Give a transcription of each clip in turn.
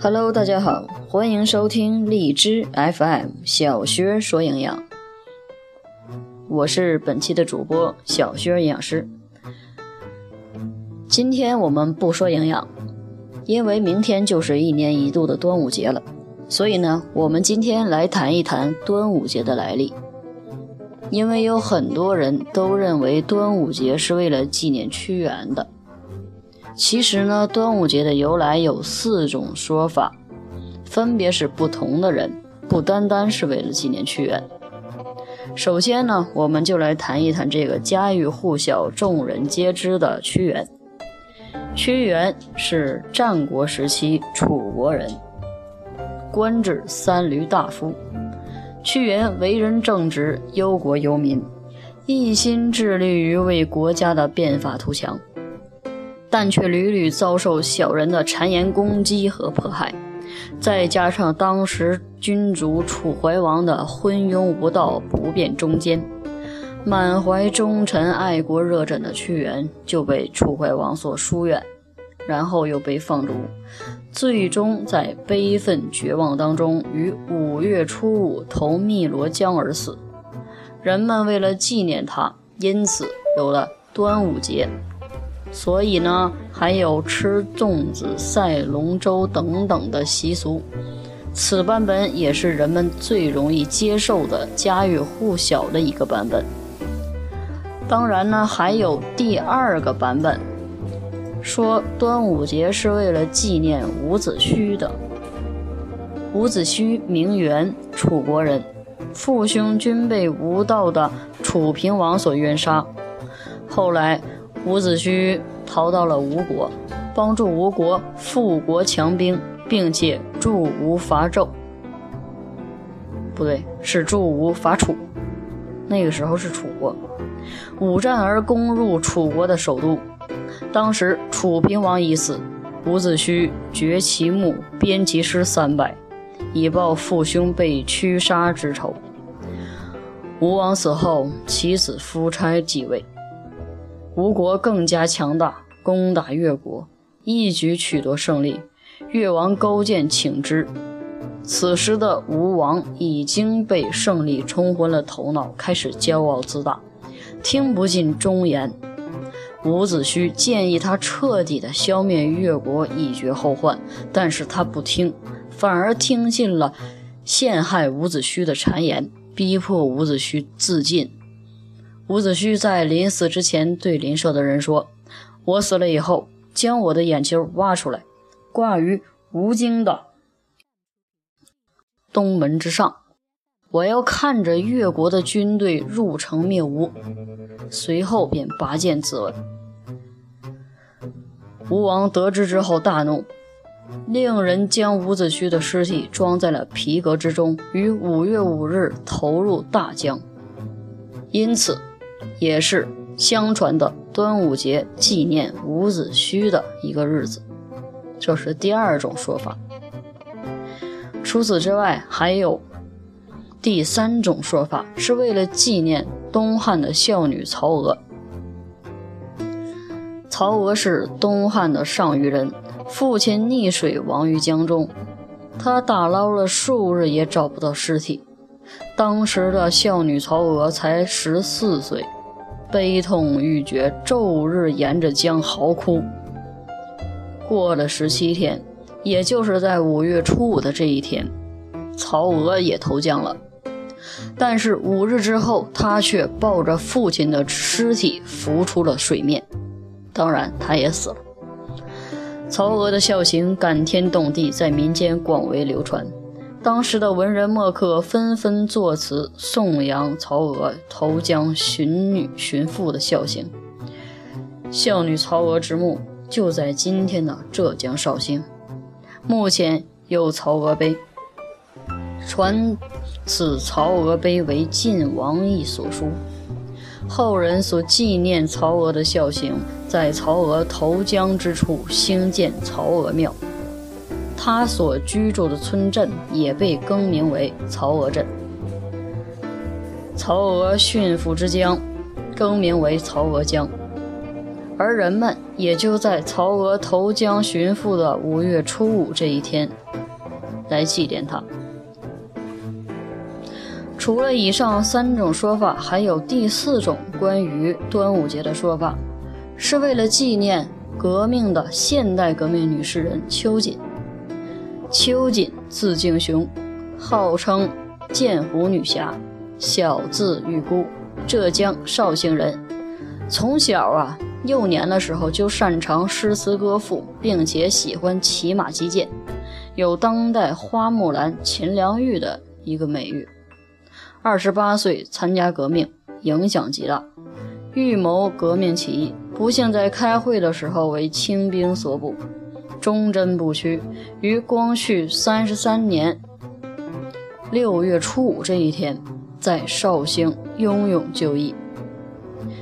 Hello，大家好，欢迎收听荔枝 FM 小薛说营养，我是本期的主播小薛营养师。今天我们不说营养，因为明天就是一年一度的端午节了，所以呢，我们今天来谈一谈端午节的来历。因为有很多人都认为端午节是为了纪念屈原的。其实呢，端午节的由来有四种说法，分别是不同的人，不单单是为了纪念屈原。首先呢，我们就来谈一谈这个家喻户晓、众人皆知的屈原。屈原是战国时期楚国人，官至三闾大夫。屈原为人正直，忧国忧民，一心致力于为国家的变法图强。但却屡屡遭受小人的谗言攻击和迫害，再加上当时君主楚怀王的昏庸无道、不辨忠奸，满怀忠臣爱国热忱的屈原就被楚怀王所疏远，然后又被放逐，最终在悲愤绝望当中于五月初五投汨罗江而死。人们为了纪念他，因此有了端午节。所以呢，还有吃粽子、赛龙舟等等的习俗。此版本也是人们最容易接受的、家喻户晓的一个版本。当然呢，还有第二个版本，说端午节是为了纪念伍子胥的。伍子胥名媛，楚国人，父兄均被无道的楚平王所冤杀，后来。伍子胥逃到了吴国，帮助吴国富国强兵，并且助吴伐纣。不对，是助吴伐楚。那个时候是楚国，五战而攻入楚国的首都。当时楚平王已死，伍子胥掘其墓，编其诗三百，以报父兄被驱杀之仇。吴王死后，其子夫差继位。吴国更加强大，攻打越国，一举取得胜利。越王勾践请之。此时的吴王已经被胜利冲昏了头脑，开始骄傲自大，听不进忠言。伍子胥建议他彻底的消灭越国，以绝后患，但是他不听，反而听信了陷害伍子胥的谗言，逼迫伍子胥自尽。伍子胥在临死之前对邻舍的人说：“我死了以后，将我的眼球挖出来，挂于吴京的东门之上，我要看着越国的军队入城灭吴。”随后便拔剑自刎。吴王得知之后大怒，令人将伍子胥的尸体装在了皮革之中，于五月五日投入大江。因此。也是相传的端午节纪念伍子胥的一个日子，这是第二种说法。除此之外，还有第三种说法，是为了纪念东汉的孝女曹娥。曹娥是东汉的上虞人，父亲溺水亡于江中，他打捞了数日也找不到尸体。当时的孝女曹娥才十四岁。悲痛欲绝，昼日沿着江嚎哭。过了十七天，也就是在五月初五的这一天，曹娥也投江了。但是五日之后，他却抱着父亲的尸体浮出了水面，当然他也死了。曹娥的孝行感天动地，在民间广为流传。当时的文人墨客纷纷作词颂扬曹娥投江寻女寻父的孝行。孝女曹娥之墓就在今天的浙江绍兴，目前有曹娥碑，传此曹娥碑为晋王义所书。后人所纪念曹娥的孝行，在曹娥投江之处兴建曹娥庙。他所居住的村镇也被更名为曹娥镇。曹娥殉父之江，更名为曹娥江。而人们也就在曹娥投江寻父的五月初五这一天来祭奠他。除了以上三种说法，还有第四种关于端午节的说法，是为了纪念革命的现代革命女诗人秋瑾。秋瑾字敬雄，号称剑湖女侠，小字玉姑，浙江绍兴人。从小啊，幼年的时候就擅长诗词歌赋，并且喜欢骑马击剑，有当代花木兰、秦良玉的一个美誉。二十八岁参加革命，影响极大，预谋革命起义，不幸在开会的时候为清兵所捕，忠贞不屈，于光绪三十三年六月初五这一天，在绍兴英勇就义。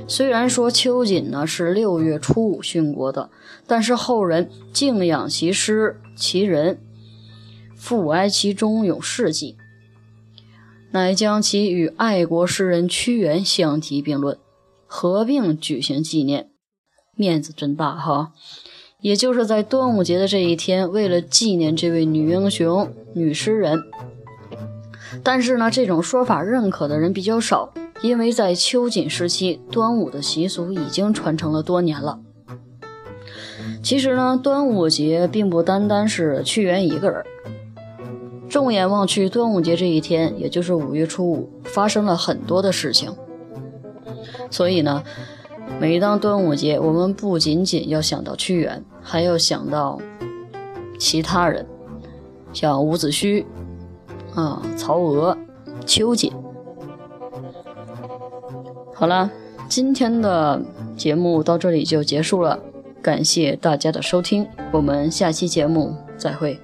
虽然说秋瑾呢是六月初五殉国的，但是后人敬仰其诗其人，复哀其忠勇事迹。乃将其与爱国诗人屈原相提并论，合并举行纪念，面子真大哈！也就是在端午节的这一天，为了纪念这位女英雄、女诗人。但是呢，这种说法认可的人比较少，因为在秋瑾时期，端午的习俗已经传承了多年了。其实呢，端午节并不单单是屈原一个人。众眼望去，端午节这一天，也就是五月初五，发生了很多的事情。所以呢，每当端午节，我们不仅仅要想到屈原，还要想到其他人，像伍子胥、啊曹娥、秋瑾。好了，今天的节目到这里就结束了，感谢大家的收听，我们下期节目再会。